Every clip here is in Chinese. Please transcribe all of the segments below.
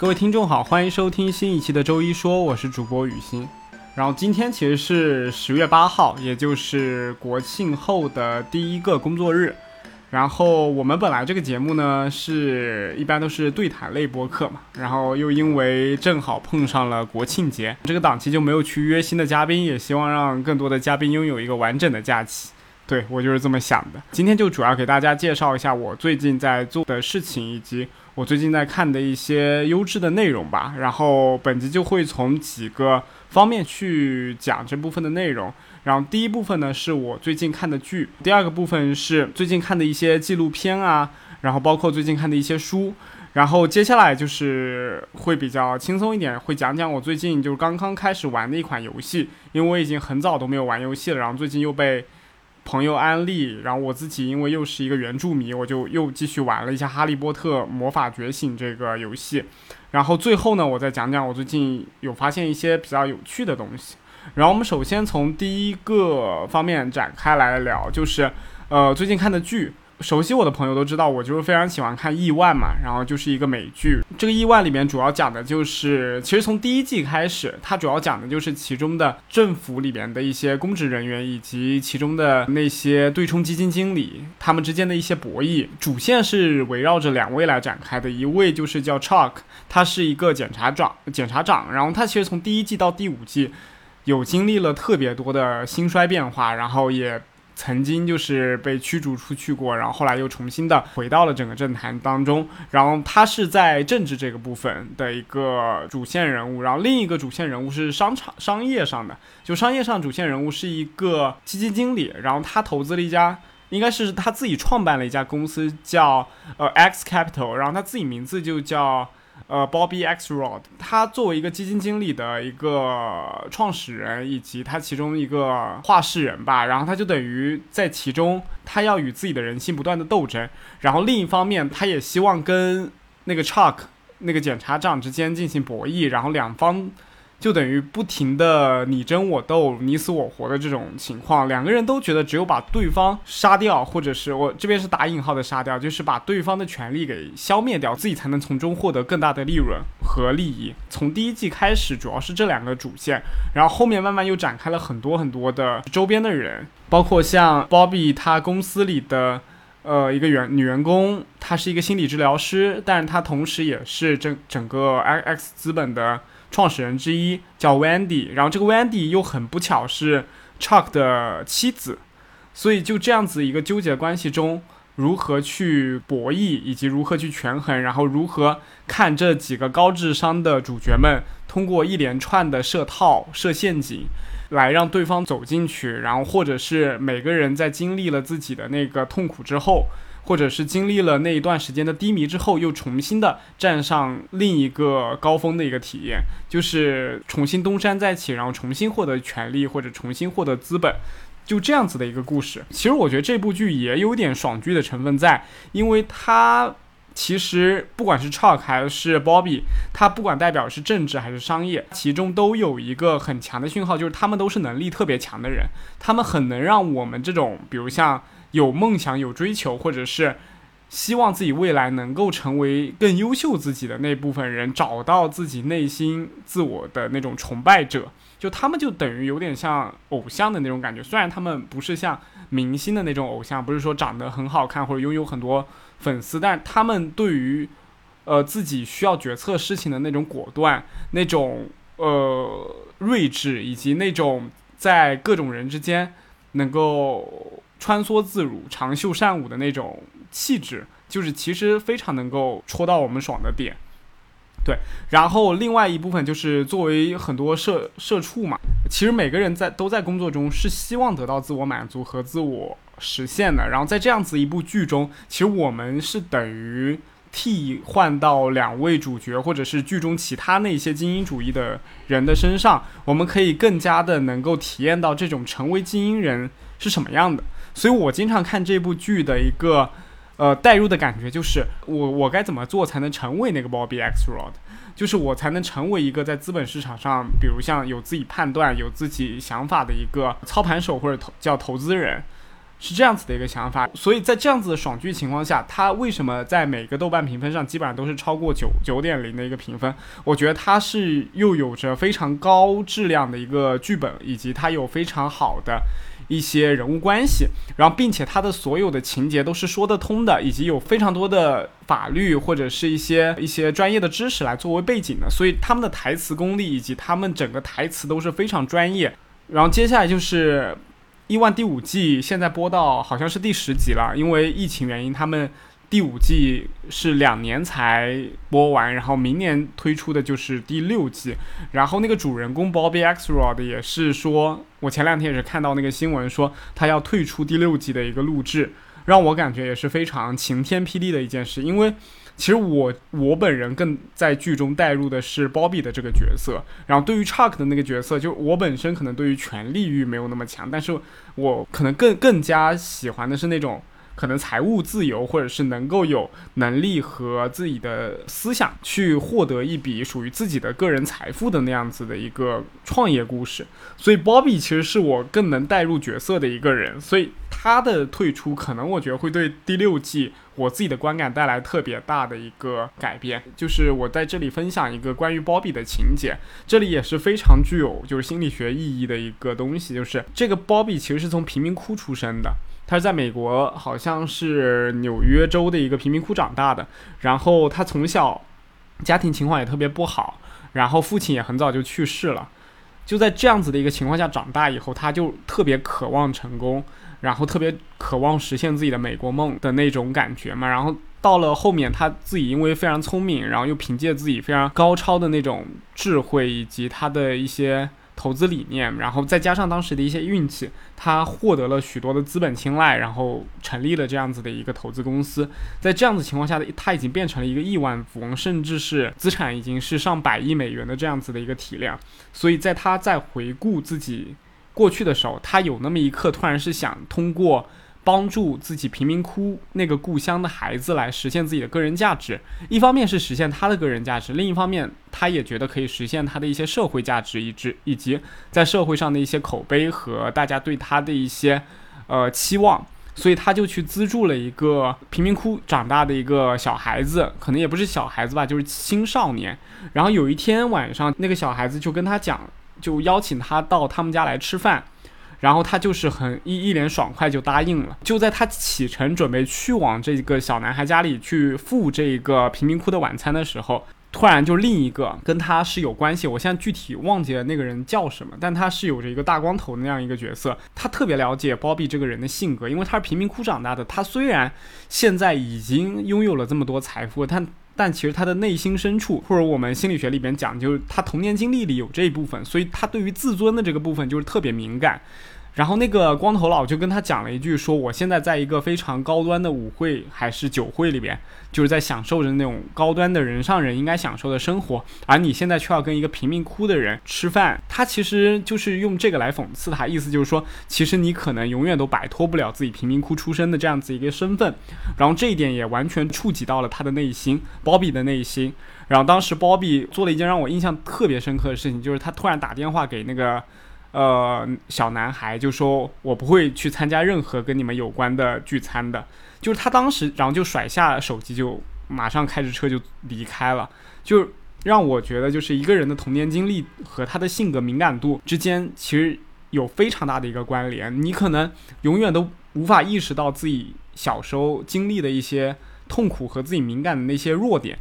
各位听众好，欢迎收听新一期的周一说，我是主播雨欣。然后今天其实是十月八号，也就是国庆后的第一个工作日。然后我们本来这个节目呢是一般都是对谈类播客嘛，然后又因为正好碰上了国庆节，这个档期就没有去约新的嘉宾，也希望让更多的嘉宾拥有一个完整的假期。对我就是这么想的。今天就主要给大家介绍一下我最近在做的事情，以及我最近在看的一些优质的内容吧。然后本集就会从几个方面去讲这部分的内容。然后第一部分呢是我最近看的剧，第二个部分是最近看的一些纪录片啊，然后包括最近看的一些书。然后接下来就是会比较轻松一点，会讲讲我最近就是刚刚开始玩的一款游戏，因为我已经很早都没有玩游戏了，然后最近又被。朋友安利，然后我自己因为又是一个原著迷，我就又继续玩了一下《哈利波特魔法觉醒》这个游戏。然后最后呢，我再讲讲我最近有发现一些比较有趣的东西。然后我们首先从第一个方面展开来聊，就是呃最近看的剧。熟悉我的朋友都知道，我就是非常喜欢看《亿万》嘛，然后就是一个美剧。这个《亿万》里面主要讲的就是，其实从第一季开始，它主要讲的就是其中的政府里面的一些公职人员以及其中的那些对冲基金经理他们之间的一些博弈。主线是围绕着两位来展开的，一位就是叫 Chuck，他是一个检察长，检察长，然后他其实从第一季到第五季，有经历了特别多的兴衰变化，然后也。曾经就是被驱逐出去过，然后后来又重新的回到了整个政坛当中。然后他是在政治这个部分的一个主线人物，然后另一个主线人物是商场商业上的，就商业上主线人物是一个基金经理，然后他投资了一家，应该是他自己创办了一家公司叫呃 X Capital，然后他自己名字就叫。呃，Bobby Xrod，他作为一个基金经理的一个创始人，以及他其中一个话事人吧，然后他就等于在其中，他要与自己的人性不断的斗争，然后另一方面，他也希望跟那个 Chuck 那个检察长之间进行博弈，然后两方。就等于不停的你争我斗、你死我活的这种情况，两个人都觉得只有把对方杀掉，或者是我这边是打引号的杀掉，就是把对方的权利给消灭掉，自己才能从中获得更大的利润和利益。从第一季开始，主要是这两个主线，然后后面慢慢又展开了很多很多的周边的人，包括像 Bobby 他公司里的呃一个员女员工，她是一个心理治疗师，但是她同时也是整整个 X 资本的。创始人之一叫 Wendy，然后这个 Wendy 又很不巧是 Chuck 的妻子，所以就这样子一个纠结关系中，如何去博弈，以及如何去权衡，然后如何看这几个高智商的主角们通过一连串的设套、设陷阱，来让对方走进去，然后或者是每个人在经历了自己的那个痛苦之后。或者是经历了那一段时间的低迷之后，又重新的站上另一个高峰的一个体验，就是重新东山再起，然后重新获得权利或者重新获得资本，就这样子的一个故事。其实我觉得这部剧也有点爽剧的成分在，因为它其实不管是 Chuck 还是 Bobby，它不管代表是政治还是商业，其中都有一个很强的讯号，就是他们都是能力特别强的人，他们很能让我们这种，比如像。有梦想、有追求，或者是希望自己未来能够成为更优秀自己的那部分人，找到自己内心自我的那种崇拜者，就他们就等于有点像偶像的那种感觉。虽然他们不是像明星的那种偶像，不是说长得很好看或者拥有很多粉丝，但他们对于呃自己需要决策事情的那种果断、那种呃睿智，以及那种在各种人之间能够。穿梭自如、长袖善舞的那种气质，就是其实非常能够戳到我们爽的点。对，然后另外一部分就是作为很多社社畜嘛，其实每个人在都在工作中是希望得到自我满足和自我实现的。然后在这样子一部剧中，其实我们是等于替换到两位主角或者是剧中其他那些精英主义的人的身上，我们可以更加的能够体验到这种成为精英人是什么样的。所以我经常看这部剧的一个，呃，代入的感觉就是，我我该怎么做才能成为那个 Bobby Xrod，就是我才能成为一个在资本市场上，比如像有自己判断、有自己想法的一个操盘手或者投叫投资人，是这样子的一个想法。所以在这样子的爽剧情况下，它为什么在每个豆瓣评分上基本上都是超过九九点零的一个评分？我觉得它是又有着非常高质量的一个剧本，以及它有非常好的。一些人物关系，然后并且他的所有的情节都是说得通的，以及有非常多的法律或者是一些一些专业的知识来作为背景的，所以他们的台词功力以及他们整个台词都是非常专业。然后接下来就是《亿万》第五季，现在播到好像是第十集了，因为疫情原因，他们。第五季是两年才播完，然后明年推出的就是第六季。然后那个主人公 Bobby x r o d 也是说，我前两天也是看到那个新闻说他要退出第六季的一个录制，让我感觉也是非常晴天霹雳的一件事。因为其实我我本人更在剧中带入的是 Bobby 的这个角色，然后对于 Chuck 的那个角色，就我本身可能对于权力欲没有那么强，但是我可能更更加喜欢的是那种。可能财务自由，或者是能够有能力和自己的思想去获得一笔属于自己的个人财富的那样子的一个创业故事，所以 Bobby 其实是我更能带入角色的一个人，所以他的退出可能我觉得会对第六季我自己的观感带来特别大的一个改变。就是我在这里分享一个关于 Bobby 的情节，这里也是非常具有就是心理学意义的一个东西，就是这个 Bobby 其实是从贫民窟出生的。他是在美国，好像是纽约州的一个贫民窟长大的。然后他从小家庭情况也特别不好，然后父亲也很早就去世了。就在这样子的一个情况下长大以后，他就特别渴望成功，然后特别渴望实现自己的美国梦的那种感觉嘛。然后到了后面，他自己因为非常聪明，然后又凭借自己非常高超的那种智慧以及他的一些。投资理念，然后再加上当时的一些运气，他获得了许多的资本青睐，然后成立了这样子的一个投资公司。在这样子情况下的，他已经变成了一个亿万富翁，甚至是资产已经是上百亿美元的这样子的一个体量。所以在他在回顾自己过去的时候，他有那么一刻突然是想通过。帮助自己贫民窟那个故乡的孩子来实现自己的个人价值，一方面是实现他的个人价值，另一方面他也觉得可以实现他的一些社会价值，以及以及在社会上的一些口碑和大家对他的一些呃期望，所以他就去资助了一个贫民窟长大的一个小孩子，可能也不是小孩子吧，就是青少年。然后有一天晚上，那个小孩子就跟他讲，就邀请他到他们家来吃饭。然后他就是很一一脸爽快就答应了。就在他启程准备去往这个小男孩家里去付这个贫民窟的晚餐的时候，突然就另一个跟他是有关系，我现在具体忘记了那个人叫什么，但他是有着一个大光头那样一个角色。他特别了解包庇这个人的性格，因为他是贫民窟长大的。他虽然现在已经拥有了这么多财富，但但其实他的内心深处，或者我们心理学里边讲，就是他童年经历里有这一部分，所以他对于自尊的这个部分就是特别敏感。然后那个光头佬就跟他讲了一句，说我现在在一个非常高端的舞会还是酒会里边，就是在享受着那种高端的人上人应该享受的生活，而你现在却要跟一个贫民窟的人吃饭。他其实就是用这个来讽刺他，意思就是说，其实你可能永远都摆脱不了自己贫民窟出身的这样子一个身份。然后这一点也完全触及到了他的内心，鲍比的内心。然后当时鲍比做了一件让我印象特别深刻的事情，就是他突然打电话给那个。呃，小男孩就说：“我不会去参加任何跟你们有关的聚餐的。”就是他当时，然后就甩下手机，就马上开着车就离开了。就让我觉得，就是一个人的童年经历和他的性格敏感度之间，其实有非常大的一个关联。你可能永远都无法意识到自己小时候经历的一些痛苦和自己敏感的那些弱点。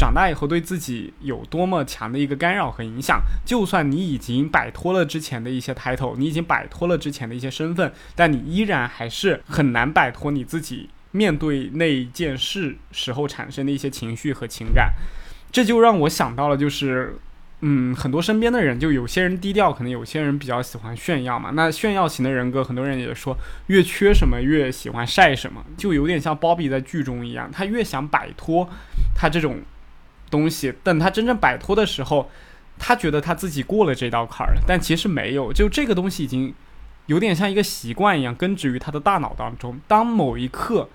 长大以后对自己有多么强的一个干扰和影响？就算你已经摆脱了之前的一些 title，你已经摆脱了之前的一些身份，但你依然还是很难摆脱你自己面对那一件事时候产生的一些情绪和情感。这就让我想到了，就是，嗯，很多身边的人，就有些人低调，可能有些人比较喜欢炫耀嘛。那炫耀型的人格，很多人也说，越缺什么越喜欢晒什么，就有点像鲍比在剧中一样，他越想摆脱他这种。东西，等他真正摆脱的时候，他觉得他自己过了这道坎儿了，但其实没有。就这个东西已经有点像一个习惯一样，根植于他的大脑当中。当某一刻，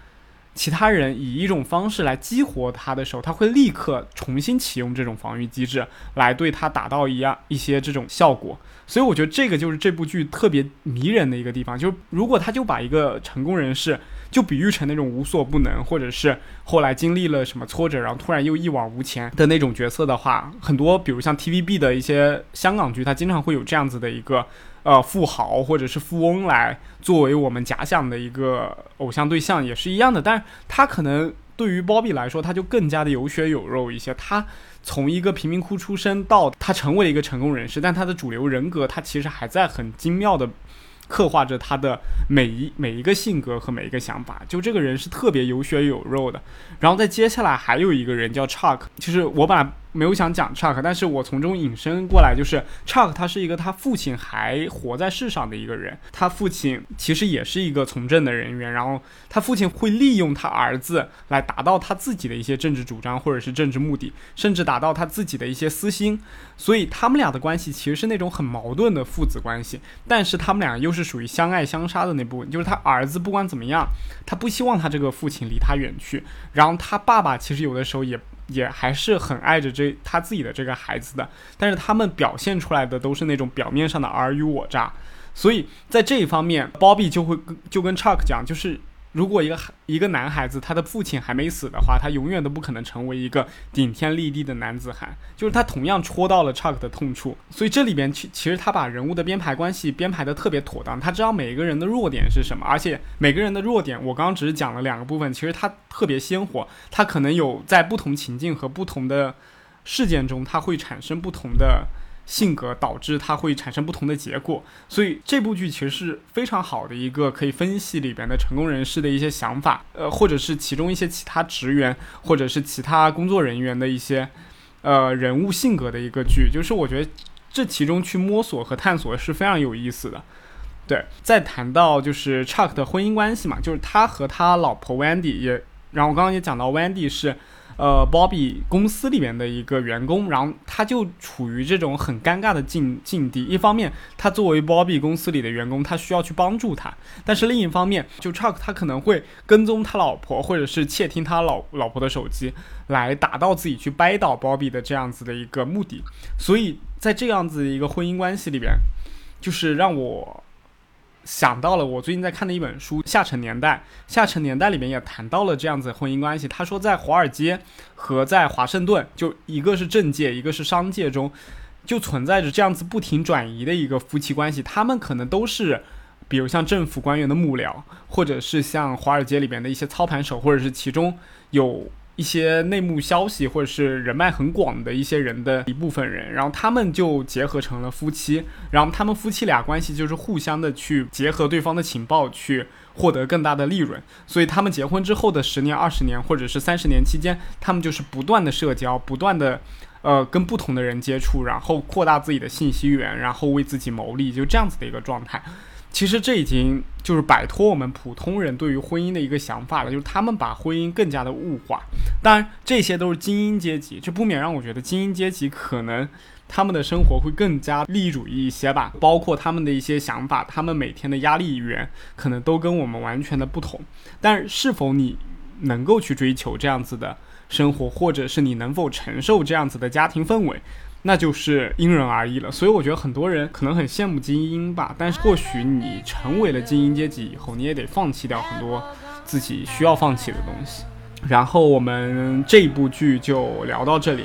其他人以一种方式来激活他的时候，他会立刻重新启用这种防御机制，来对他达到一样一些这种效果。所以我觉得这个就是这部剧特别迷人的一个地方，就是如果他就把一个成功人士就比喻成那种无所不能，或者是后来经历了什么挫折，然后突然又一往无前的那种角色的话，很多比如像 TVB 的一些香港剧，它经常会有这样子的一个呃富豪或者是富翁来作为我们假想的一个偶像对象，也是一样的。但是他可能对于 Bobby 来说，他就更加的有血有肉一些，他。从一个贫民窟出身到他成为一个成功人士，但他的主流人格他其实还在很精妙的刻画着他的每一每一个性格和每一个想法。就这个人是特别有血有肉的。然后在接下来还有一个人叫 Chuck，就是我把。没有想讲 Chuck，但是我从中引申过来，就是 Chuck 他是一个他父亲还活在世上的一个人，他父亲其实也是一个从政的人员，然后他父亲会利用他儿子来达到他自己的一些政治主张或者是政治目的，甚至达到他自己的一些私心，所以他们俩的关系其实是那种很矛盾的父子关系，但是他们俩又是属于相爱相杀的那部分，就是他儿子不管怎么样，他不希望他这个父亲离他远去，然后他爸爸其实有的时候也。也还是很爱着这他自己的这个孩子的，但是他们表现出来的都是那种表面上的尔虞我诈，所以在这一方面，Bobby 就会跟就跟 Chuck 讲，就是。如果一个孩一个男孩子他的父亲还没死的话，他永远都不可能成为一个顶天立地的男子汉。就是他同样戳到了 Chuck 的痛处，所以这里边其其实他把人物的编排关系编排的特别妥当。他知道每一个人的弱点是什么，而且每个人的弱点，我刚刚只是讲了两个部分，其实他特别鲜活，他可能有在不同情境和不同的事件中，他会产生不同的。性格导致它会产生不同的结果，所以这部剧其实是非常好的一个可以分析里边的成功人士的一些想法，呃，或者是其中一些其他职员或者是其他工作人员的一些呃人物性格的一个剧，就是我觉得这其中去摸索和探索是非常有意思的。对，再谈到就是 Chuck 的婚姻关系嘛，就是他和他老婆 Wendy 也，然后我刚刚也讲到 Wendy 是。呃，Bobby 公司里面的一个员工，然后他就处于这种很尴尬的境境地。一方面，他作为 Bobby 公司里的员工，他需要去帮助他；但是另一方面，就 Chuck 他可能会跟踪他老婆，或者是窃听他老老婆的手机，来达到自己去掰倒 Bobby 的这样子的一个目的。所以在这样子的一个婚姻关系里边，就是让我。想到了我最近在看的一本书《下沉年代》，《下沉年代》里面也谈到了这样子婚姻关系。他说，在华尔街和在华盛顿，就一个是政界，一个是商界中，就存在着这样子不停转移的一个夫妻关系。他们可能都是，比如像政府官员的幕僚，或者是像华尔街里边的一些操盘手，或者是其中有。一些内幕消息，或者是人脉很广的一些人的一部分人，然后他们就结合成了夫妻，然后他们夫妻俩关系就是互相的去结合对方的情报，去获得更大的利润。所以他们结婚之后的十年、二十年，或者是三十年期间，他们就是不断的社交，不断的呃跟不同的人接触，然后扩大自己的信息源，然后为自己谋利，就这样子的一个状态。其实这已经就是摆脱我们普通人对于婚姻的一个想法了，就是他们把婚姻更加的物化。当然，这些都是精英阶级，这不免让我觉得精英阶级可能他们的生活会更加利益主义一些吧。包括他们的一些想法，他们每天的压力源可能都跟我们完全的不同。但是，是否你能够去追求这样子的生活，或者是你能否承受这样子的家庭氛围？那就是因人而异了，所以我觉得很多人可能很羡慕精英吧，但是或许你成为了精英阶级以后，你也得放弃掉很多自己需要放弃的东西。然后我们这部剧就聊到这里。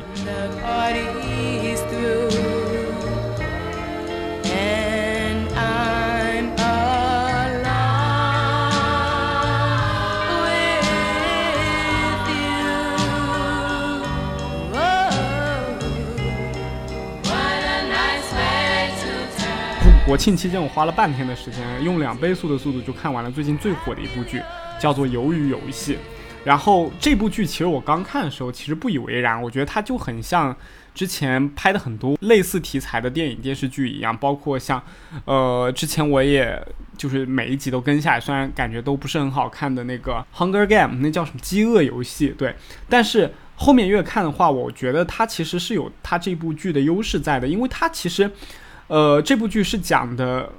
国庆期间，我花了半天的时间，用两倍速的速度就看完了最近最火的一部剧，叫做《鱿鱼游戏》。然后这部剧其实我刚看的时候，其实不以为然，我觉得它就很像之前拍的很多类似题材的电影电视剧一样，包括像，呃，之前我也就是每一集都跟下来，虽然感觉都不是很好看的那个《Hunger Game》，那叫什么《饥饿游戏》？对，但是后面越看的话，我觉得它其实是有它这部剧的优势在的，因为它其实。呃，这部剧是讲的，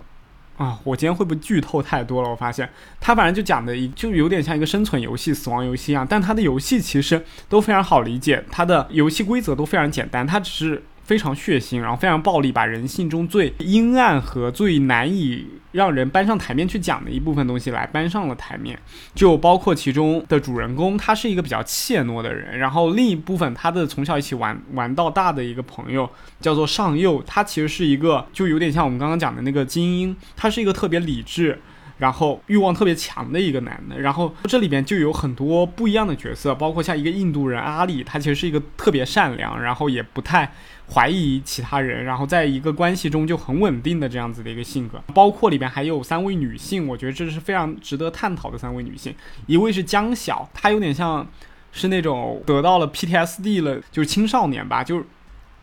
啊，我今天会不会剧透太多了？我发现它反正就讲的就有点像一个生存游戏、死亡游戏一样，但它的游戏其实都非常好理解，它的游戏规则都非常简单，它只是。非常血腥，然后非常暴力，把人性中最阴暗和最难以让人搬上台面去讲的一部分东西来搬上了台面，就包括其中的主人公，他是一个比较怯懦的人，然后另一部分他的从小一起玩玩到大的一个朋友叫做上佑，他其实是一个就有点像我们刚刚讲的那个精英，他是一个特别理智。然后欲望特别强的一个男的，然后这里边就有很多不一样的角色，包括像一个印度人阿里，他其实是一个特别善良，然后也不太怀疑其他人，然后在一个关系中就很稳定的这样子的一个性格。包括里边还有三位女性，我觉得这是非常值得探讨的三位女性。一位是江晓，她有点像是那种得到了 PTSD 了，就是青少年吧，就是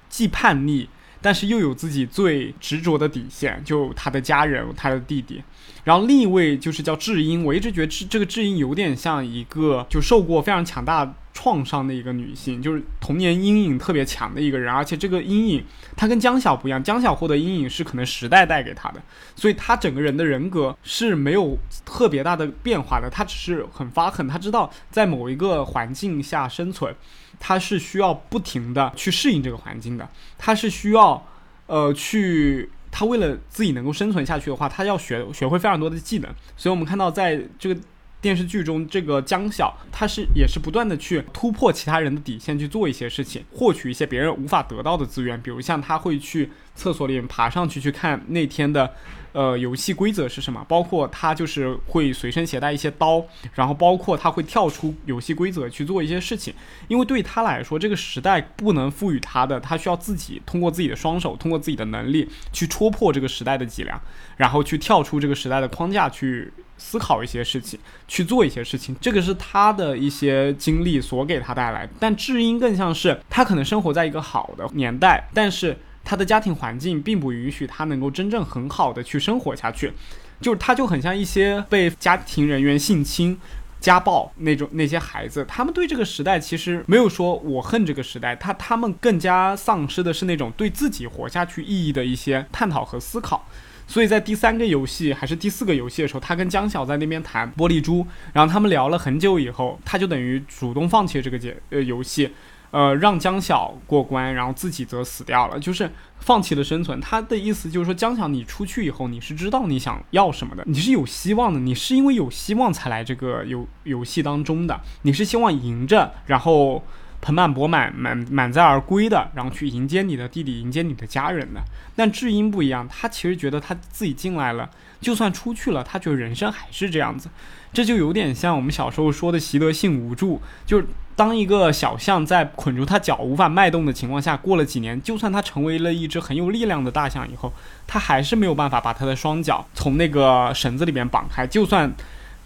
既叛逆。但是又有自己最执着的底线，就他的家人，他的弟弟。然后另一位就是叫智英，我一直觉得智这个智英有点像一个就受过非常强大创伤的一个女性，就是童年阴影特别强的一个人。而且这个阴影，她跟江晓不一样，江晓获得阴影是可能时代带给她的，所以她整个人的人格是没有特别大的变化的，她只是很发狠，她知道在某一个环境下生存。她是需要不停的去适应这个环境的，她是需要，呃，去他为了自己能够生存下去的话，他要学学会非常多的技能。所以我们看到在这个电视剧中，这个江晓他是也是不断的去突破其他人的底线去做一些事情，获取一些别人无法得到的资源，比如像他会去厕所里面爬上去去看那天的。呃，游戏规则是什么？包括他就是会随身携带一些刀，然后包括他会跳出游戏规则去做一些事情。因为对他来说，这个时代不能赋予他的，他需要自己通过自己的双手，通过自己的能力去戳破这个时代的脊梁，然后去跳出这个时代的框架，去思考一些事情，去做一些事情。这个是他的一些经历所给他带来。但智英更像是他可能生活在一个好的年代，但是。他的家庭环境并不允许他能够真正很好的去生活下去，就是他就很像一些被家庭人员性侵、家暴那种那些孩子，他们对这个时代其实没有说我恨这个时代，他他们更加丧失的是那种对自己活下去意义的一些探讨和思考。所以在第三个游戏还是第四个游戏的时候，他跟江晓在那边谈玻璃珠，然后他们聊了很久以后，他就等于主动放弃了这个节呃游戏。呃，让江晓过关，然后自己则死掉了，就是放弃了生存。他的意思就是说，江晓，你出去以后，你是知道你想要什么的，你是有希望的，你是因为有希望才来这个游游戏当中的，你是希望赢着，然后盆满钵满、满满载而归的，然后去迎接你的弟弟，迎接你的家人的。但智英不一样，他其实觉得他自己进来了，就算出去了，他觉得人生还是这样子。这就有点像我们小时候说的习得性无助，就是。当一个小象在捆住它脚无法迈动的情况下，过了几年，就算它成为了一只很有力量的大象以后，它还是没有办法把它的双脚从那个绳子里面绑开。就算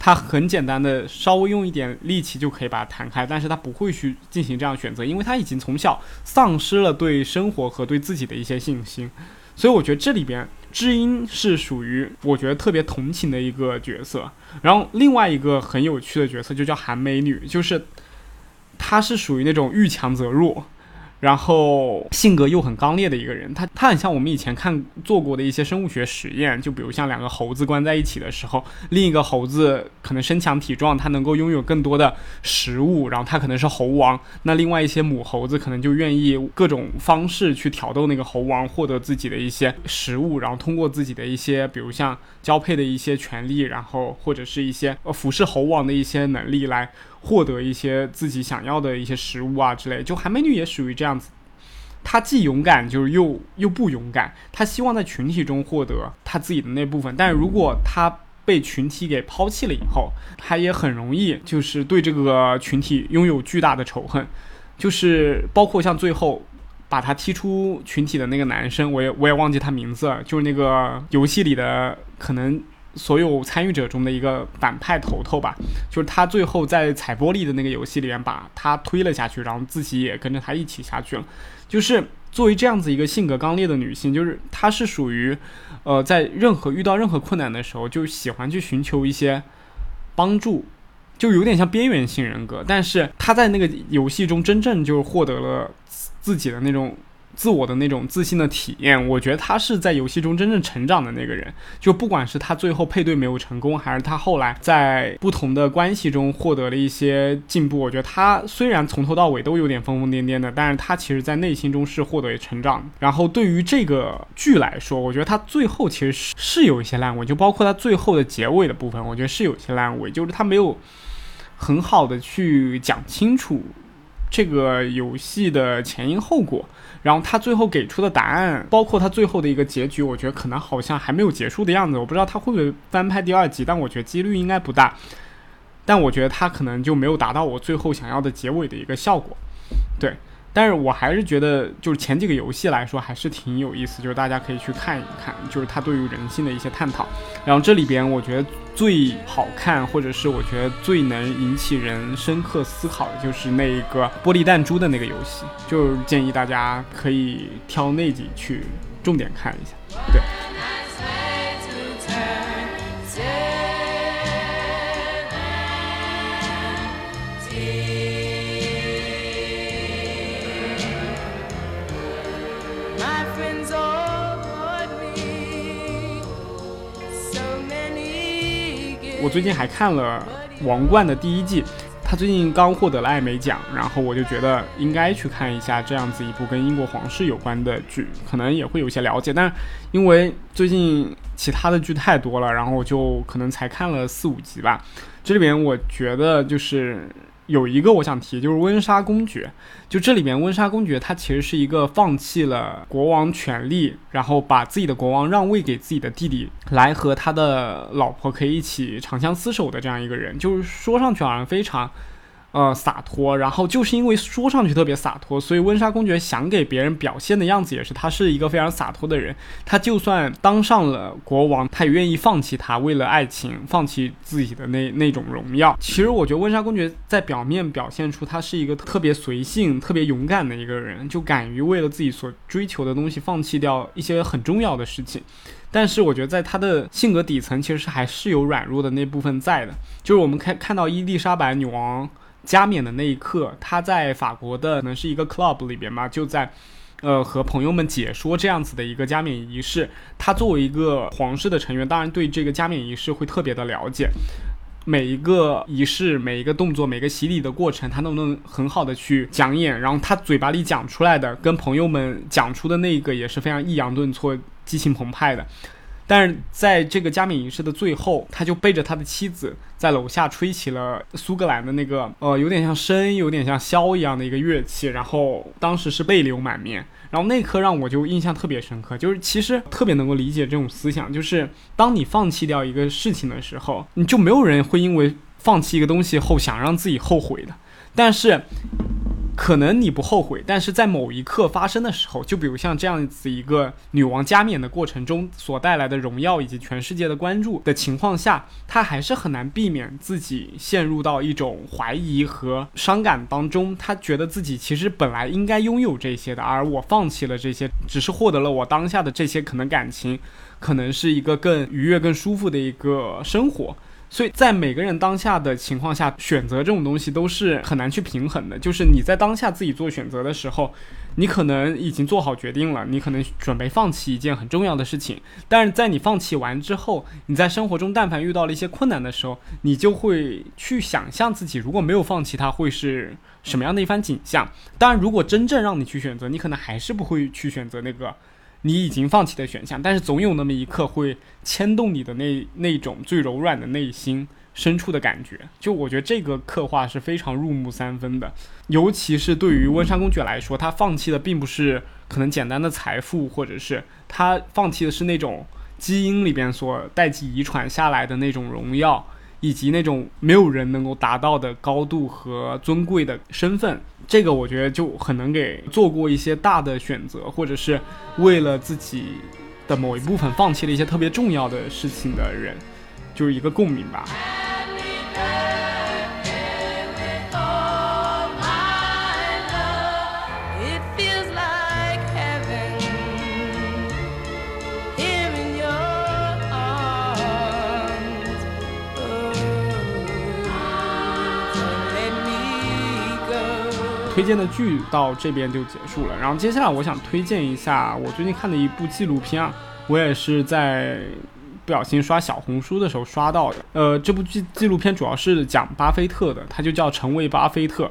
它很简单的稍微用一点力气就可以把它弹开，但是他不会去进行这样选择，因为他已经从小丧失了对生活和对自己的一些信心。所以我觉得这里边知音是属于我觉得特别同情的一个角色。然后另外一个很有趣的角色就叫韩美女，就是。她是属于那种遇强则弱，然后性格又很刚烈的一个人。他他很像我们以前看做过的一些生物学实验，就比如像两个猴子关在一起的时候，另一个猴子可能身强体壮，它能够拥有更多的食物，然后它可能是猴王。那另外一些母猴子可能就愿意各种方式去挑逗那个猴王，获得自己的一些食物，然后通过自己的一些，比如像交配的一些权利，然后或者是一些呃俯视猴王的一些能力来。获得一些自己想要的一些食物啊之类，就韩美女也属于这样子，她既勇敢，就是又又不勇敢。她希望在群体中获得她自己的那部分，但如果她被群体给抛弃了以后，她也很容易就是对这个群体拥有巨大的仇恨。就是包括像最后把她踢出群体的那个男生，我也我也忘记他名字，了，就是那个游戏里的可能。所有参与者中的一个反派头头吧，就是他最后在踩玻璃的那个游戏里面把他推了下去，然后自己也跟着他一起下去了。就是作为这样子一个性格刚烈的女性，就是她是属于，呃，在任何遇到任何困难的时候，就喜欢去寻求一些帮助，就有点像边缘性人格。但是她在那个游戏中真正就获得了自己的那种。自我的那种自信的体验，我觉得他是在游戏中真正成长的那个人。就不管是他最后配对没有成功，还是他后来在不同的关系中获得了一些进步，我觉得他虽然从头到尾都有点疯疯癫癫的，但是他其实在内心中是获得成长。然后对于这个剧来说，我觉得他最后其实是是有一些烂尾，就包括他最后的结尾的部分，我觉得是有些烂尾，就是他没有很好的去讲清楚这个游戏的前因后果。然后他最后给出的答案，包括他最后的一个结局，我觉得可能好像还没有结束的样子。我不知道他会不会翻拍第二集，但我觉得几率应该不大。但我觉得他可能就没有达到我最后想要的结尾的一个效果，对。但是我还是觉得，就是前几个游戏来说，还是挺有意思，就是大家可以去看一看，就是它对于人性的一些探讨。然后这里边我觉得最好看，或者是我觉得最能引起人深刻思考的，就是那一个玻璃弹珠的那个游戏，就是建议大家可以挑那集去重点看一下，对。我最近还看了《王冠》的第一季，他最近刚获得了艾美奖，然后我就觉得应该去看一下这样子一部跟英国皇室有关的剧，可能也会有些了解。但因为最近其他的剧太多了，然后我就可能才看了四五集吧。这里边我觉得就是。有一个我想提，就是温莎公爵。就这里面，温莎公爵他其实是一个放弃了国王权利，然后把自己的国王让位给自己的弟弟，来和他的老婆可以一起长相厮守的这样一个人。就是说上去好像非常。呃，洒脱，然后就是因为说上去特别洒脱，所以温莎公爵想给别人表现的样子也是，他是一个非常洒脱的人。他就算当上了国王，他也愿意放弃他，为了爱情放弃自己的那那种荣耀。其实我觉得温莎公爵在表面表现出他是一个特别随性、特别勇敢的一个人，就敢于为了自己所追求的东西放弃掉一些很重要的事情。但是我觉得在他的性格底层，其实还是有软弱的那部分在的。就是我们看看到伊丽莎白女王。加冕的那一刻，他在法国的可能是一个 club 里边嘛，就在，呃，和朋友们解说这样子的一个加冕仪式。他作为一个皇室的成员，当然对这个加冕仪式会特别的了解，每一个仪式、每一个动作、每个洗礼的过程，他都能很好的去讲演。然后他嘴巴里讲出来的，跟朋友们讲出的那个也是非常抑扬顿挫、激情澎湃的。但是在这个加冕仪式的最后，他就背着他的妻子在楼下吹起了苏格兰的那个呃，有点像笙、有点像箫一样的一个乐器，然后当时是泪流满面。然后那刻让我就印象特别深刻，就是其实特别能够理解这种思想，就是当你放弃掉一个事情的时候，你就没有人会因为放弃一个东西后想让自己后悔的，但是。可能你不后悔，但是在某一刻发生的时候，就比如像这样子一个女王加冕的过程中所带来的荣耀以及全世界的关注的情况下，她还是很难避免自己陷入到一种怀疑和伤感当中。她觉得自己其实本来应该拥有这些的，而我放弃了这些，只是获得了我当下的这些可能感情，可能是一个更愉悦、更舒服的一个生活。所以在每个人当下的情况下，选择这种东西都是很难去平衡的。就是你在当下自己做选择的时候，你可能已经做好决定了，你可能准备放弃一件很重要的事情。但是在你放弃完之后，你在生活中但凡遇到了一些困难的时候，你就会去想象自己如果没有放弃它会是什么样的一番景象。当然，如果真正让你去选择，你可能还是不会去选择那个。你已经放弃的选项，但是总有那么一刻会牵动你的那那种最柔软的内心深处的感觉。就我觉得这个刻画是非常入木三分的，尤其是对于温莎公爵来说，他放弃的并不是可能简单的财富，或者是他放弃的是那种基因里边所代际遗传下来的那种荣耀。以及那种没有人能够达到的高度和尊贵的身份，这个我觉得就很能给做过一些大的选择，或者是为了自己的某一部分放弃了一些特别重要的事情的人，就是一个共鸣吧。推荐的剧到这边就结束了。然后接下来我想推荐一下我最近看的一部纪录片啊，我也是在不小心刷小红书的时候刷到的。呃，这部纪纪录片主要是讲巴菲特的，它就叫《成为巴菲特》。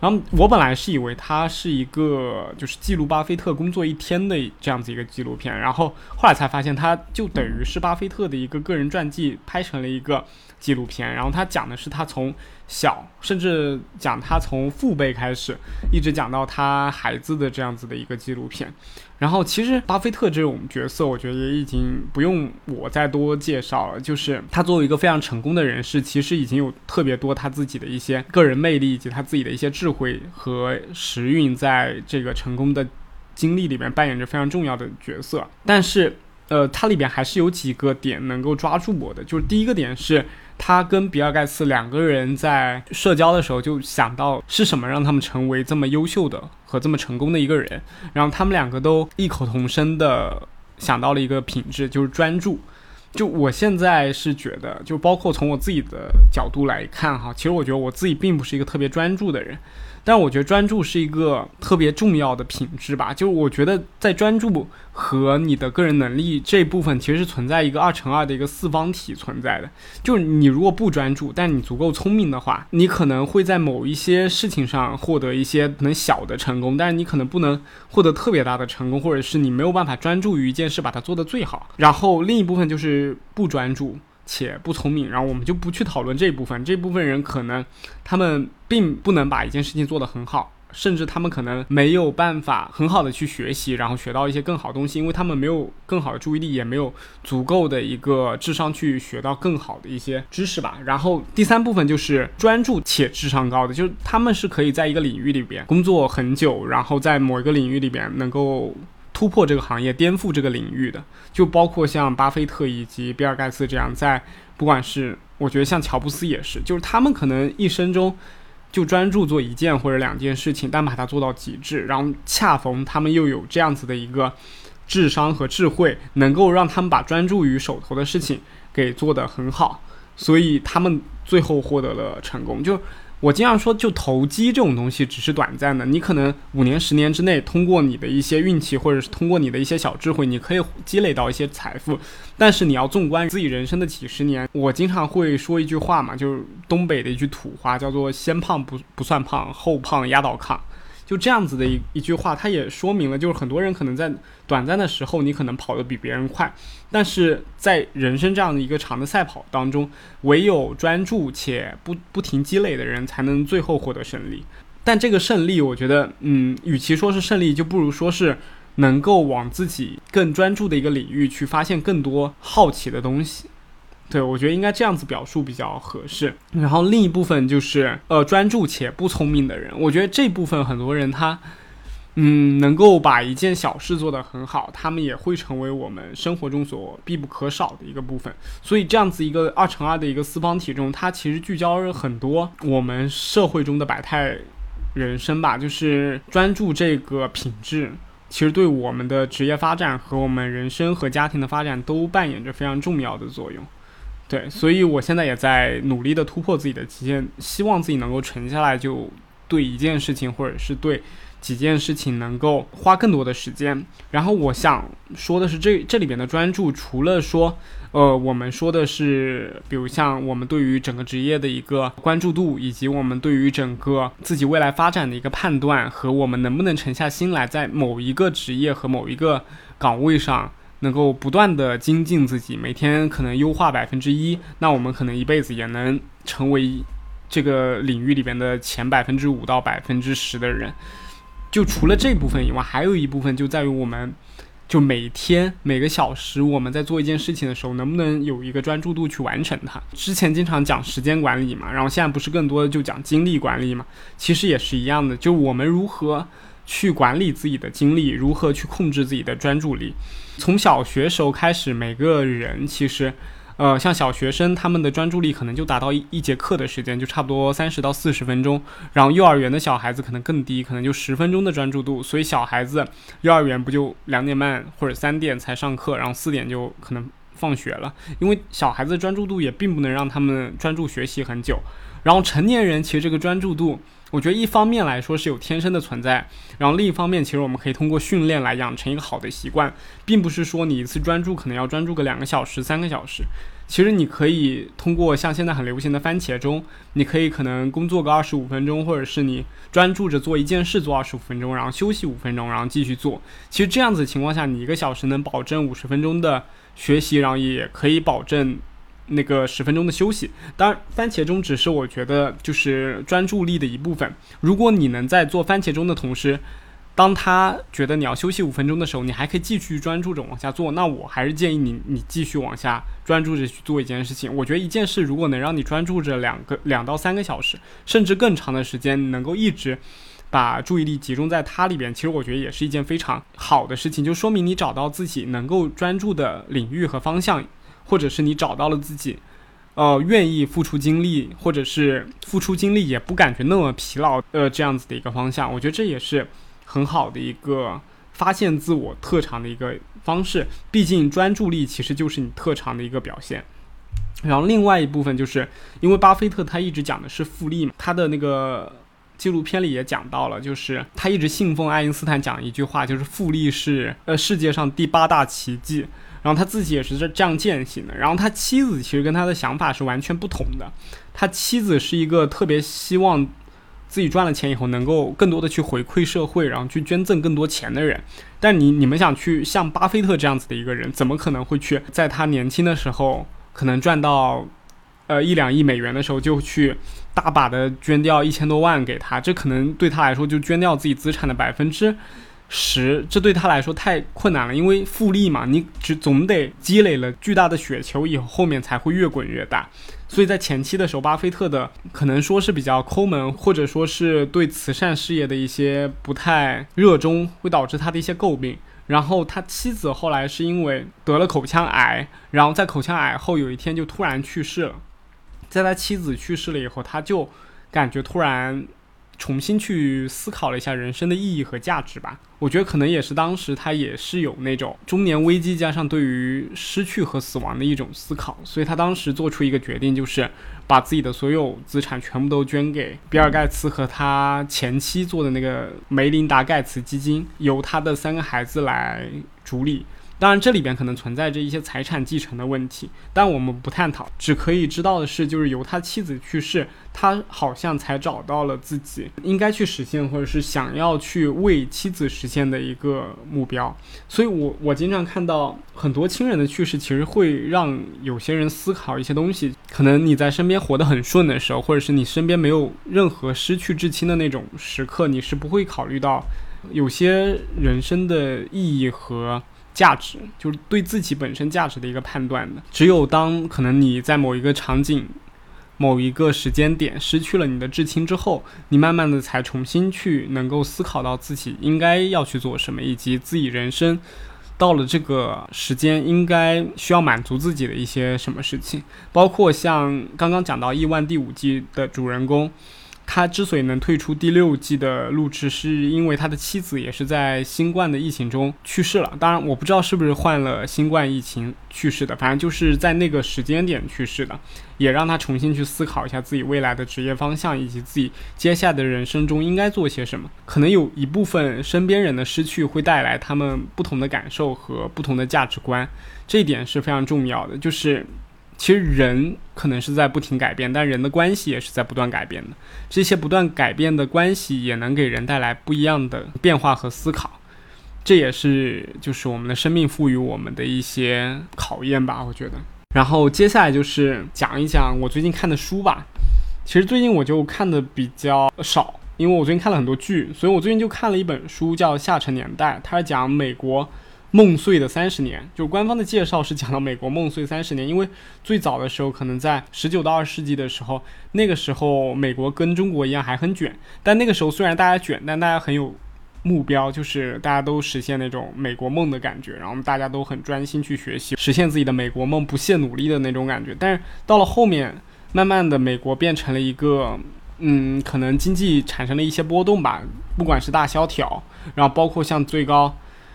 然后我本来是以为它是一个就是记录巴菲特工作一天的这样子一个纪录片，然后后来才发现它就等于是巴菲特的一个个人传记拍成了一个纪录片。然后他讲的是他从小，甚至讲他从父辈开始，一直讲到他孩子的这样子的一个纪录片。然后其实巴菲特这种角色，我觉得也已经不用我再多介绍了。就是他作为一个非常成功的人士，其实已经有特别多他自己的一些个人魅力，以及他自己的一些智慧和时运，在这个成功的经历里面扮演着非常重要的角色。但是，呃，它里边还是有几个点能够抓住我的。就是第一个点是。他跟比尔盖茨两个人在社交的时候，就想到是什么让他们成为这么优秀的和这么成功的一个人，然后他们两个都异口同声的想到了一个品质，就是专注。就我现在是觉得，就包括从我自己的角度来看哈，其实我觉得我自己并不是一个特别专注的人。但我觉得专注是一个特别重要的品质吧，就是我觉得在专注和你的个人能力这部分，其实是存在一个二乘二的一个四方体存在的。就是你如果不专注，但你足够聪明的话，你可能会在某一些事情上获得一些能小的成功，但是你可能不能获得特别大的成功，或者是你没有办法专注于一件事把它做得最好。然后另一部分就是不专注。且不聪明，然后我们就不去讨论这一部分。这部分人可能他们并不能把一件事情做得很好，甚至他们可能没有办法很好的去学习，然后学到一些更好的东西，因为他们没有更好的注意力，也没有足够的一个智商去学到更好的一些知识吧。然后第三部分就是专注且智商高的，就是他们是可以在一个领域里边工作很久，然后在某一个领域里边能够。突破这个行业，颠覆这个领域的，就包括像巴菲特以及比尔盖茨这样，在不管是我觉得像乔布斯也是，就是他们可能一生中就专注做一件或者两件事情，但把它做到极致，然后恰逢他们又有这样子的一个智商和智慧，能够让他们把专注于手头的事情给做得很好，所以他们最后获得了成功。就我经常说，就投机这种东西只是短暂的。你可能五年、十年之内，通过你的一些运气，或者是通过你的一些小智慧，你可以积累到一些财富。但是你要纵观自己人生的几十年，我经常会说一句话嘛，就是东北的一句土话，叫做“先胖不不算胖，后胖压倒炕”。就这样子的一一句话，它也说明了，就是很多人可能在短暂的时候，你可能跑得比别人快，但是在人生这样的一个长的赛跑当中，唯有专注且不 不停积累的人，才能最后获得胜利。但这个胜利，我觉得，嗯，与其说是胜利，就不如说是能够往自己更专注的一个领域去发现更多好奇的东西。对，我觉得应该这样子表述比较合适。然后另一部分就是，呃，专注且不聪明的人，我觉得这部分很多人他，嗯，能够把一件小事做得很好，他们也会成为我们生活中所必不可少的一个部分。所以这样子一个二乘二的一个四方体中，它其实聚焦了很多我们社会中的百态人生吧。就是专注这个品质，其实对我们的职业发展和我们人生和家庭的发展都扮演着非常重要的作用。对，所以我现在也在努力的突破自己的极限，希望自己能够沉下来，就对一件事情或者是对几件事情能够花更多的时间。然后我想说的是，这这里边的专注，除了说，呃，我们说的是，比如像我们对于整个职业的一个关注度，以及我们对于整个自己未来发展的一个判断，和我们能不能沉下心来，在某一个职业和某一个岗位上。能够不断的精进自己，每天可能优化百分之一，那我们可能一辈子也能成为这个领域里边的前百分之五到百分之十的人。就除了这部分以外，还有一部分就在于我们，就每天每个小时我们在做一件事情的时候，能不能有一个专注度去完成它。之前经常讲时间管理嘛，然后现在不是更多的就讲精力管理嘛，其实也是一样的，就我们如何。去管理自己的精力，如何去控制自己的专注力？从小学时候开始，每个人其实，呃，像小学生，他们的专注力可能就达到一一节课的时间，就差不多三十到四十分钟。然后幼儿园的小孩子可能更低，可能就十分钟的专注度。所以小孩子幼儿园不就两点半或者三点才上课，然后四点就可能放学了。因为小孩子的专注度也并不能让他们专注学习很久。然后成年人其实这个专注度。我觉得一方面来说是有天生的存在，然后另一方面，其实我们可以通过训练来养成一个好的习惯，并不是说你一次专注可能要专注个两个小时、三个小时。其实你可以通过像现在很流行的番茄钟，你可以可能工作个二十五分钟，或者是你专注着做一件事做二十五分钟，然后休息五分钟，然后继续做。其实这样子情况下，你一个小时能保证五十分钟的学习，然后也可以保证。那个十分钟的休息，当然，番茄钟只是我觉得就是专注力的一部分。如果你能在做番茄钟的同时，当他觉得你要休息五分钟的时候，你还可以继续专注着往下做，那我还是建议你，你继续往下专注着去做一件事情。我觉得一件事如果能让你专注着两个两到三个小时，甚至更长的时间，能够一直把注意力集中在它里边，其实我觉得也是一件非常好的事情，就说明你找到自己能够专注的领域和方向。或者是你找到了自己，呃，愿意付出精力，或者是付出精力也不感觉那么疲劳，呃，这样子的一个方向，我觉得这也是很好的一个发现自我特长的一个方式。毕竟专注力其实就是你特长的一个表现。然后另外一部分就是因为巴菲特他一直讲的是复利嘛，他的那个纪录片里也讲到了，就是他一直信奉爱因斯坦讲一句话，就是复利是呃世界上第八大奇迹。然后他自己也是这这样践行的。然后他妻子其实跟他的想法是完全不同的。他妻子是一个特别希望自己赚了钱以后能够更多的去回馈社会，然后去捐赠更多钱的人。但你你们想去像巴菲特这样子的一个人，怎么可能会去在他年轻的时候可能赚到呃一两亿美元的时候就去大把的捐掉一千多万给他？这可能对他来说就捐掉自己资产的百分之。十，这对他来说太困难了，因为复利嘛，你只总得积累了巨大的雪球以后，后面才会越滚越大。所以在前期的时候，巴菲特的可能说是比较抠门，或者说是对慈善事业的一些不太热衷，会导致他的一些诟病。然后他妻子后来是因为得了口腔癌，然后在口腔癌后有一天就突然去世了。在他妻子去世了以后，他就感觉突然。重新去思考了一下人生的意义和价值吧。我觉得可能也是当时他也是有那种中年危机，加上对于失去和死亡的一种思考，所以他当时做出一个决定，就是把自己的所有资产全部都捐给比尔盖茨和他前妻做的那个梅琳达盖茨基金，由他的三个孩子来主理。当然，这里边可能存在着一些财产继承的问题，但我们不探讨。只可以知道的是，就是由他妻子去世，他好像才找到了自己应该去实现，或者是想要去为妻子实现的一个目标。所以，我我经常看到很多亲人的去世，其实会让有些人思考一些东西。可能你在身边活得很顺的时候，或者是你身边没有任何失去至亲的那种时刻，你是不会考虑到有些人生的意义和。价值就是对自己本身价值的一个判断的。只有当可能你在某一个场景、某一个时间点失去了你的至亲之后，你慢慢的才重新去能够思考到自己应该要去做什么，以及自己人生到了这个时间应该需要满足自己的一些什么事情。包括像刚刚讲到《亿万》第五季的主人公。他之所以能退出第六季的录制，是因为他的妻子也是在新冠的疫情中去世了。当然，我不知道是不是患了新冠疫情去世的，反正就是在那个时间点去世的，也让他重新去思考一下自己未来的职业方向，以及自己接下来的人生中应该做些什么。可能有一部分身边人的失去会带来他们不同的感受和不同的价值观，这一点是非常重要的。就是。其实人可能是在不停改变，但人的关系也是在不断改变的。这些不断改变的关系也能给人带来不一样的变化和思考，这也是就是我们的生命赋予我们的一些考验吧，我觉得。然后接下来就是讲一讲我最近看的书吧。其实最近我就看的比较少，因为我最近看了很多剧，所以我最近就看了一本书叫《下沉年代》，它是讲美国。梦碎的三十年，就官方的介绍是讲到美国梦碎三十年，因为最早的时候可能在十九到二十世纪的时候，那个时候美国跟中国一样还很卷，但那个时候虽然大家卷，但大家很有目标，就是大家都实现那种美国梦的感觉，然后大家都很专心去学习，实现自己的美国梦，不懈努力的那种感觉。但是到了后面，慢慢的美国变成了一个，嗯，可能经济产生了一些波动吧，不管是大萧条，然后包括像最高。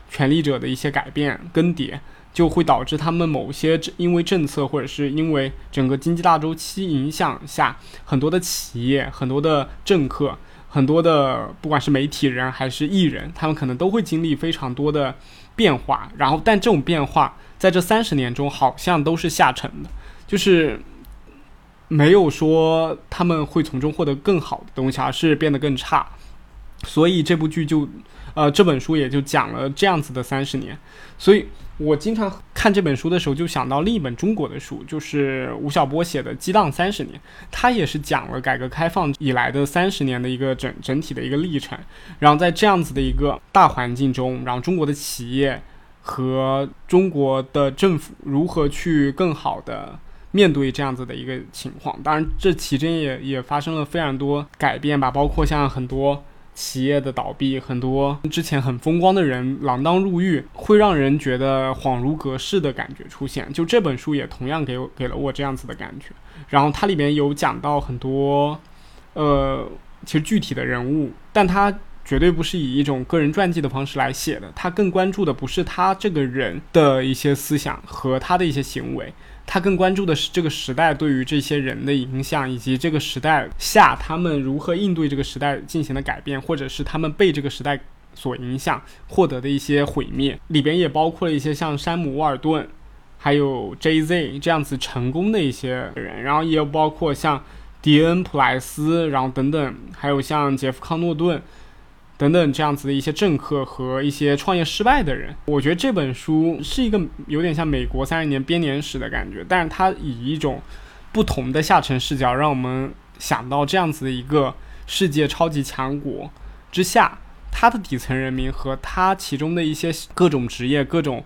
权力者的一些改变更迭，就会导致他们某些因为政策或者是因为整个经济大周期影响下，很多的企业、很多的政客很多的不管是媒体人还是艺人，他们可能都会经历非常多的变化。然后，但这种变化在这三十年中好像都是下沉的，就是没有说他们会从中获得更好的东西，而是变得更差。所以这部剧就，呃，这本书也就讲了这样子的三十年。所以我经常看这本书的时候，就想到另一本中国的书，就是吴晓波写的《激荡三十年》，他也是讲了改革开放以来的三十年的一个整整体的一个历程。然后在这样子的一个大环境中，然后中国的企业和中国的政府如何去更好的面对这样子的一个情况。当然，这其中也也发生了非常多改变吧，包括像很多。企业的倒闭，很多之前很风光的人锒铛入狱，会让人觉得恍如隔世的感觉出现。就这本书也同样给我给了我这样子的感觉。然后它里面有讲到很多，呃，其实具体的人物，但它绝对不是以一种个人传记的方式来写的。他更关注的不是他这个人的一些思想和他的一些行为。他更关注的是这个时代对于这些人的影响，以及这个时代下他们如何应对这个时代进行的改变，或者是他们被这个时代所影响获得的一些毁灭。里边也包括了一些像山姆·沃尔顿，还有 J.Z. 这样子成功的一些人，然后也有包括像迪恩·普莱斯，然后等等，还有像杰夫·康诺顿。等等，这样子的一些政客和一些创业失败的人，我觉得这本书是一个有点像美国三十年编年史的感觉，但是它以一种不同的下沉视角，让我们想到这样子的一个世界超级强国之下，它的底层人民和它其中的一些各种职业、各种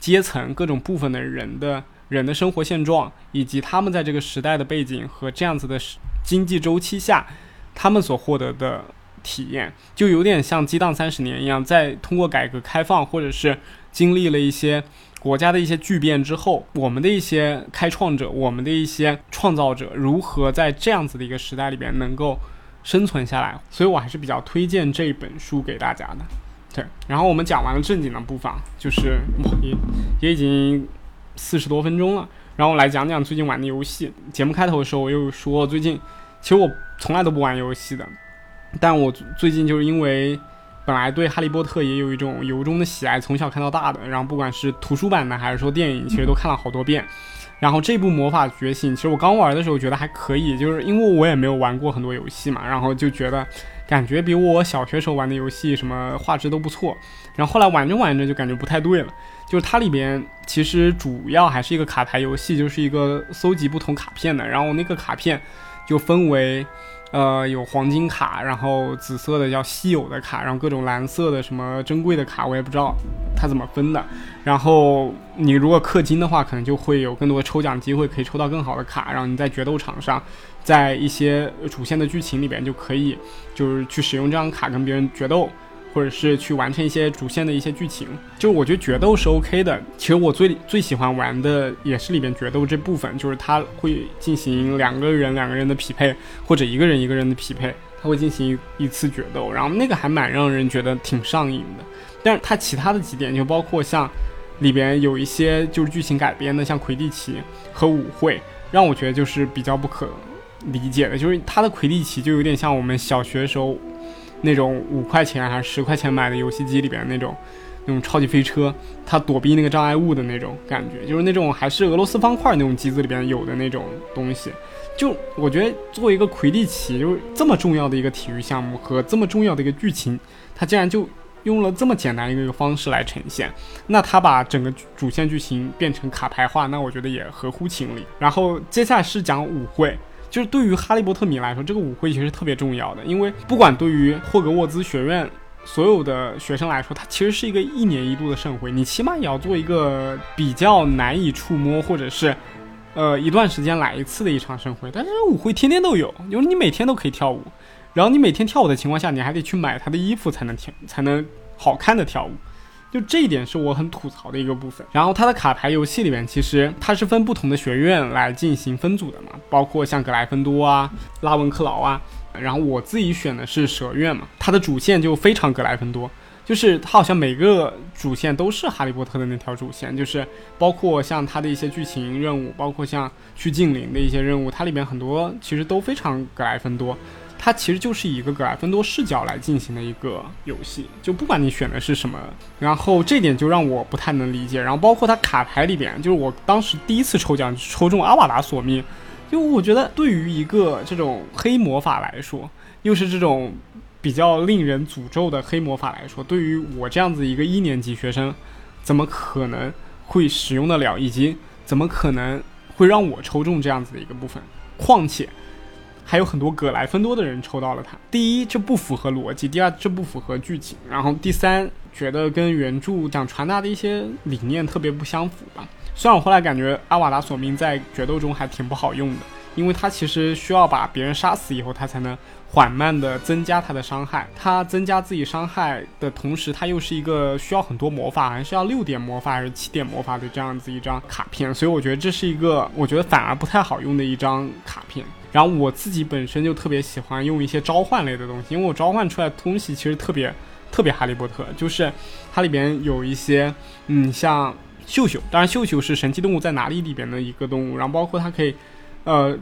阶层、各种部分的人的人的生活现状，以及他们在这个时代的背景和这样子的经济周期下，他们所获得的。体验就有点像激荡三十年一样，在通过改革开放，或者是经历了一些国家的一些巨变之后，我们的一些开创者，我们的一些创造者，如何在这样子的一个时代里边能够生存下来？所以我还是比较推荐这本书给大家的。对，然后我们讲完了正经的部分，就是也也已经四十多分钟了，然后来讲讲最近玩的游戏。节目开头的时候我又说，最近其实我从来都不玩游戏的。但我最近就是因为本来对《哈利波特》也有一种由衷的喜爱，从小看到大的，然后不管是图书版的还是说电影，其实都看了好多遍。然后这部《魔法觉醒》，其实我刚玩的时候觉得还可以，就是因为我也没有玩过很多游戏嘛，然后就觉得感觉比我小学时候玩的游戏什么画质都不错。然后后来玩着玩着就感觉不太对了，就是它里边其实主要还是一个卡牌游戏，就是一个搜集不同卡片的，然后那个卡片就分为。呃，有黄金卡，然后紫色的叫稀有的卡，然后各种蓝色的什么珍贵的卡，我也不知道它怎么分的。然后你如果氪金的话，可能就会有更多的抽奖机会，可以抽到更好的卡。然后你在决斗场上，在一些主线的剧情里边，就可以就是去使用这张卡跟别人决斗。或者是去完成一些主线的一些剧情，就我觉得决斗是 OK 的。其实我最最喜欢玩的也是里边决斗这部分，就是它会进行两个人两个人的匹配，或者一个人一个人的匹配，它会进行一次决斗，然后那个还蛮让人觉得挺上瘾的。但是它其他的几点，就包括像里边有一些就是剧情改编的，像魁地奇和舞会，让我觉得就是比较不可理解的，就是它的魁地奇就有点像我们小学时候。那种五块钱还是十块钱买的游戏机里边那种，那种超级飞车，它躲避那个障碍物的那种感觉，就是那种还是俄罗斯方块那种机子里边有的那种东西。就我觉得作为一个魁地奇，就是这么重要的一个体育项目和这么重要的一个剧情，它竟然就用了这么简单一个一个方式来呈现。那它把整个主线剧情变成卡牌化，那我觉得也合乎情理。然后接下来是讲舞会。就是对于哈利波特迷来说，这个舞会其实特别重要的，因为不管对于霍格沃兹学院所有的学生来说，它其实是一个一年一度的盛会，你起码也要做一个比较难以触摸，或者是，呃，一段时间来一次的一场盛会。但是舞会天天都有，因为你每天都可以跳舞，然后你每天跳舞的情况下，你还得去买他的衣服才能跳，才能好看的跳舞。就这一点是我很吐槽的一个部分。然后它的卡牌游戏里面，其实它是分不同的学院来进行分组的嘛，包括像格莱芬多啊、拉文克劳啊。然后我自己选的是蛇院嘛，它的主线就非常格莱芬多，就是它好像每个主线都是哈利波特的那条主线，就是包括像它的一些剧情任务，包括像去禁灵的一些任务，它里面很多其实都非常格莱芬多。它其实就是一个格莱芬多视角来进行的一个游戏，就不管你选的是什么，然后这点就让我不太能理解。然后包括它卡牌里边，就是我当时第一次抽奖抽中阿瓦达索命，就我觉得对于一个这种黑魔法来说，又是这种比较令人诅咒的黑魔法来说，对于我这样子一个一年级学生，怎么可能会使用得了，以及怎么可能会让我抽中这样子的一个部分？况且。还有很多葛莱芬多的人抽到了它。第一，这不符合逻辑；第二，这不符合剧情；然后第三，觉得跟原著想传达的一些理念特别不相符吧。虽然我后来感觉阿瓦达索命在决斗中还挺不好用的，因为他其实需要把别人杀死以后，他才能缓慢的增加他的伤害。他增加自己伤害的同时，他又是一个需要很多魔法，还是要六点魔法还是七点魔法的这样子一张卡片。所以我觉得这是一个，我觉得反而不太好用的一张卡片。然后我自己本身就特别喜欢用一些召唤类的东西，因为我召唤出来的东西其实特别特别哈利波特，就是它里边有一些，嗯，像秀秀，当然秀秀是神奇动物在哪里里边的一个动物，然后包括它可以，呃，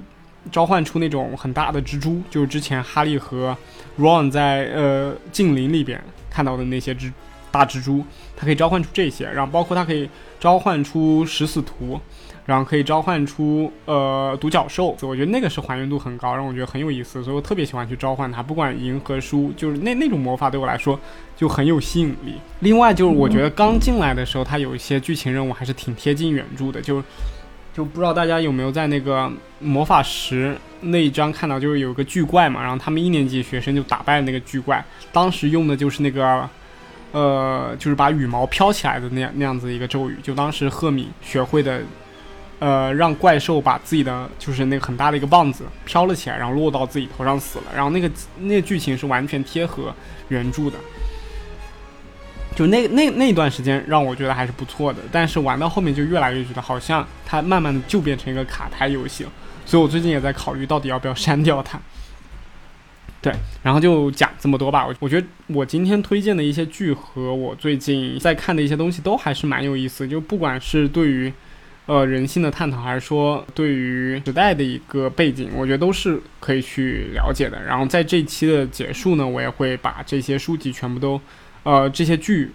召唤出那种很大的蜘蛛，就是之前哈利和 Ron 在呃禁林里边看到的那些蜘大蜘蛛，它可以召唤出这些，然后包括它可以召唤出食死徒。然后可以召唤出呃独角兽，我觉得那个是还原度很高，让我觉得很有意思，所以我特别喜欢去召唤它。不管赢和输，就是那那种魔法对我来说就很有吸引力。另外就是我觉得刚进来的时候，它有一些剧情任务还是挺贴近原著的，就就不知道大家有没有在那个魔法石那一章看到，就是有个巨怪嘛，然后他们一年级学生就打败了那个巨怪，当时用的就是那个呃就是把羽毛飘起来的那样那样子一个咒语，就当时赫敏学会的。呃，让怪兽把自己的就是那个很大的一个棒子飘了起来，然后落到自己头上死了。然后那个那个剧情是完全贴合原著的，就那那那段时间让我觉得还是不错的。但是玩到后面就越来越觉得好像它慢慢的就变成一个卡牌游戏了。所以我最近也在考虑到底要不要删掉它。对，然后就讲这么多吧。我我觉得我今天推荐的一些剧和我最近在看的一些东西都还是蛮有意思，就不管是对于。呃，人性的探讨，还是说对于时代的一个背景，我觉得都是可以去了解的。然后在这期的结束呢，我也会把这些书籍全部都，呃，这些剧，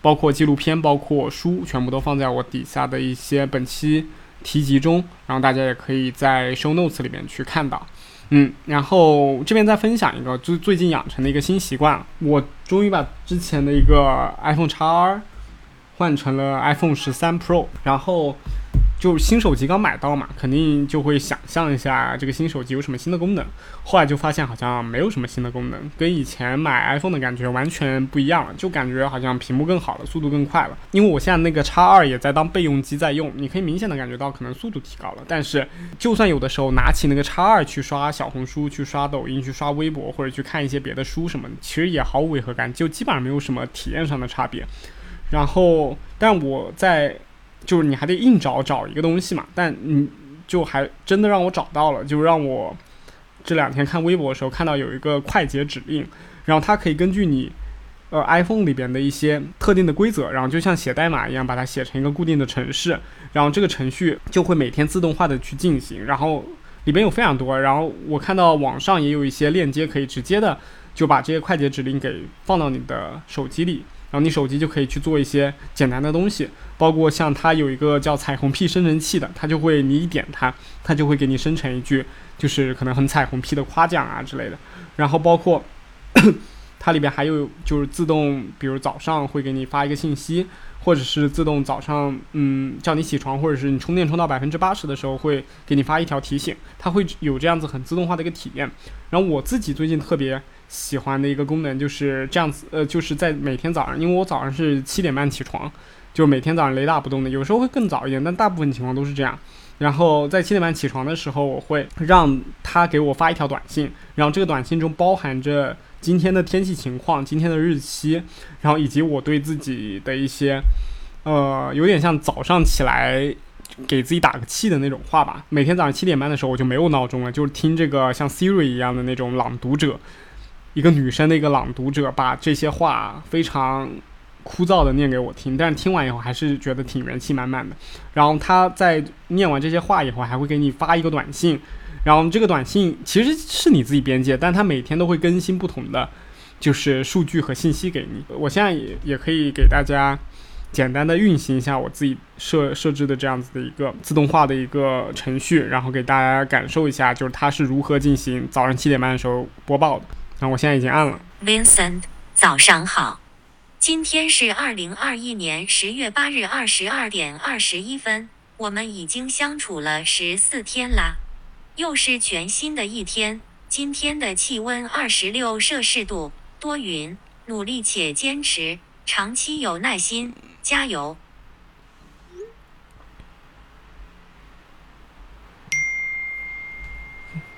包括纪录片，包括书，全部都放在我底下的一些本期提及中。然后大家也可以在 show notes 里面去看到。嗯，然后这边再分享一个，最最近养成的一个新习惯，我终于把之前的一个 iPhone X R 换成了 iPhone 十三 Pro，然后。就新手机刚买到嘛，肯定就会想象一下这个新手机有什么新的功能。后来就发现好像没有什么新的功能，跟以前买 iPhone 的感觉完全不一样了。就感觉好像屏幕更好了，速度更快了。因为我现在那个叉二也在当备用机在用，你可以明显的感觉到可能速度提高了。但是就算有的时候拿起那个叉二去刷小红书、去刷抖音、去刷微博或者去看一些别的书什么，其实也毫无违和感，就基本上没有什么体验上的差别。然后，但我在。就是你还得硬找找一个东西嘛，但你就还真的让我找到了，就让我这两天看微博的时候看到有一个快捷指令，然后它可以根据你呃 iPhone 里边的一些特定的规则，然后就像写代码一样把它写成一个固定的程式，然后这个程序就会每天自动化的去进行，然后里边有非常多，然后我看到网上也有一些链接可以直接的就把这些快捷指令给放到你的手机里。然后你手机就可以去做一些简单的东西，包括像它有一个叫彩虹屁生成器的，它就会你一点它，它就会给你生成一句，就是可能很彩虹屁的夸奖啊之类的。然后包括 它里边还有就是自动，比如早上会给你发一个信息，或者是自动早上嗯叫你起床，或者是你充电充到百分之八十的时候会给你发一条提醒，它会有这样子很自动化的一个体验。然后我自己最近特别。喜欢的一个功能就是这样子，呃，就是在每天早上，因为我早上是七点半起床，就每天早上雷打不动的，有时候会更早一点，但大部分情况都是这样。然后在七点半起床的时候，我会让他给我发一条短信，然后这个短信中包含着今天的天气情况、今天的日期，然后以及我对自己的一些，呃，有点像早上起来给自己打个气的那种话吧。每天早上七点半的时候，我就没有闹钟了，就是听这个像 Siri 一样的那种朗读者。一个女生的一个朗读者，把这些话非常枯燥的念给我听，但是听完以后还是觉得挺元气满满的。然后他在念完这些话以后，还会给你发一个短信，然后这个短信其实是你自己编辑，但它每天都会更新不同的就是数据和信息给你。我现在也也可以给大家。简单的运行一下我自己设设置的这样子的一个自动化的一个程序，然后给大家感受一下，就是它是如何进行早上七点半的时候播报的。那我现在已经按了。Vincent，早上好，今天是二零二一年十月八日二十二点二十一分，我们已经相处了十四天啦，又是全新的一天。今天的气温二十六摄氏度，多云，努力且坚持，长期有耐心。加油！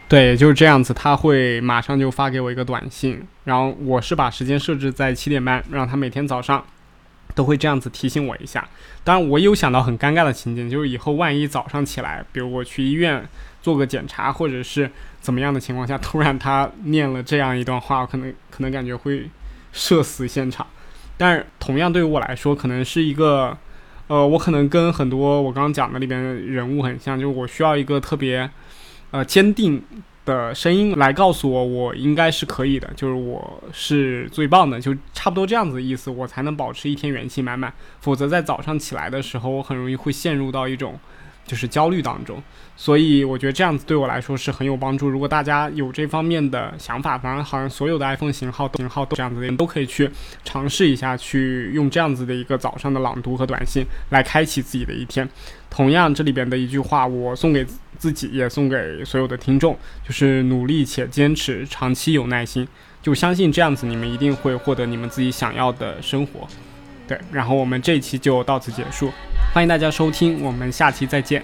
对，就是这样子，他会马上就发给我一个短信，然后我是把时间设置在七点半，让他每天早上都会这样子提醒我一下。当然，我有想到很尴尬的情景，就是以后万一早上起来，比如我去医院做个检查，或者是怎么样的情况下，突然他念了这样一段话，可能可能感觉会社死现场。但是同样对于我来说，可能是一个，呃，我可能跟很多我刚刚讲的里边人物很像，就是我需要一个特别，呃，坚定的声音来告诉我，我应该是可以的，就是我是最棒的，就差不多这样子的意思，我才能保持一天元气满满。否则在早上起来的时候，我很容易会陷入到一种。就是焦虑当中，所以我觉得这样子对我来说是很有帮助。如果大家有这方面的想法，反正好像所有的 iPhone 型号型号都这样子的人都可以去尝试一下，去用这样子的一个早上的朗读和短信来开启自己的一天。同样，这里边的一句话，我送给自己，也送给所有的听众，就是努力且坚持，长期有耐心，就相信这样子，你们一定会获得你们自己想要的生活。对然后我们这一期就到此结束。欢迎大家收听我们下期再见。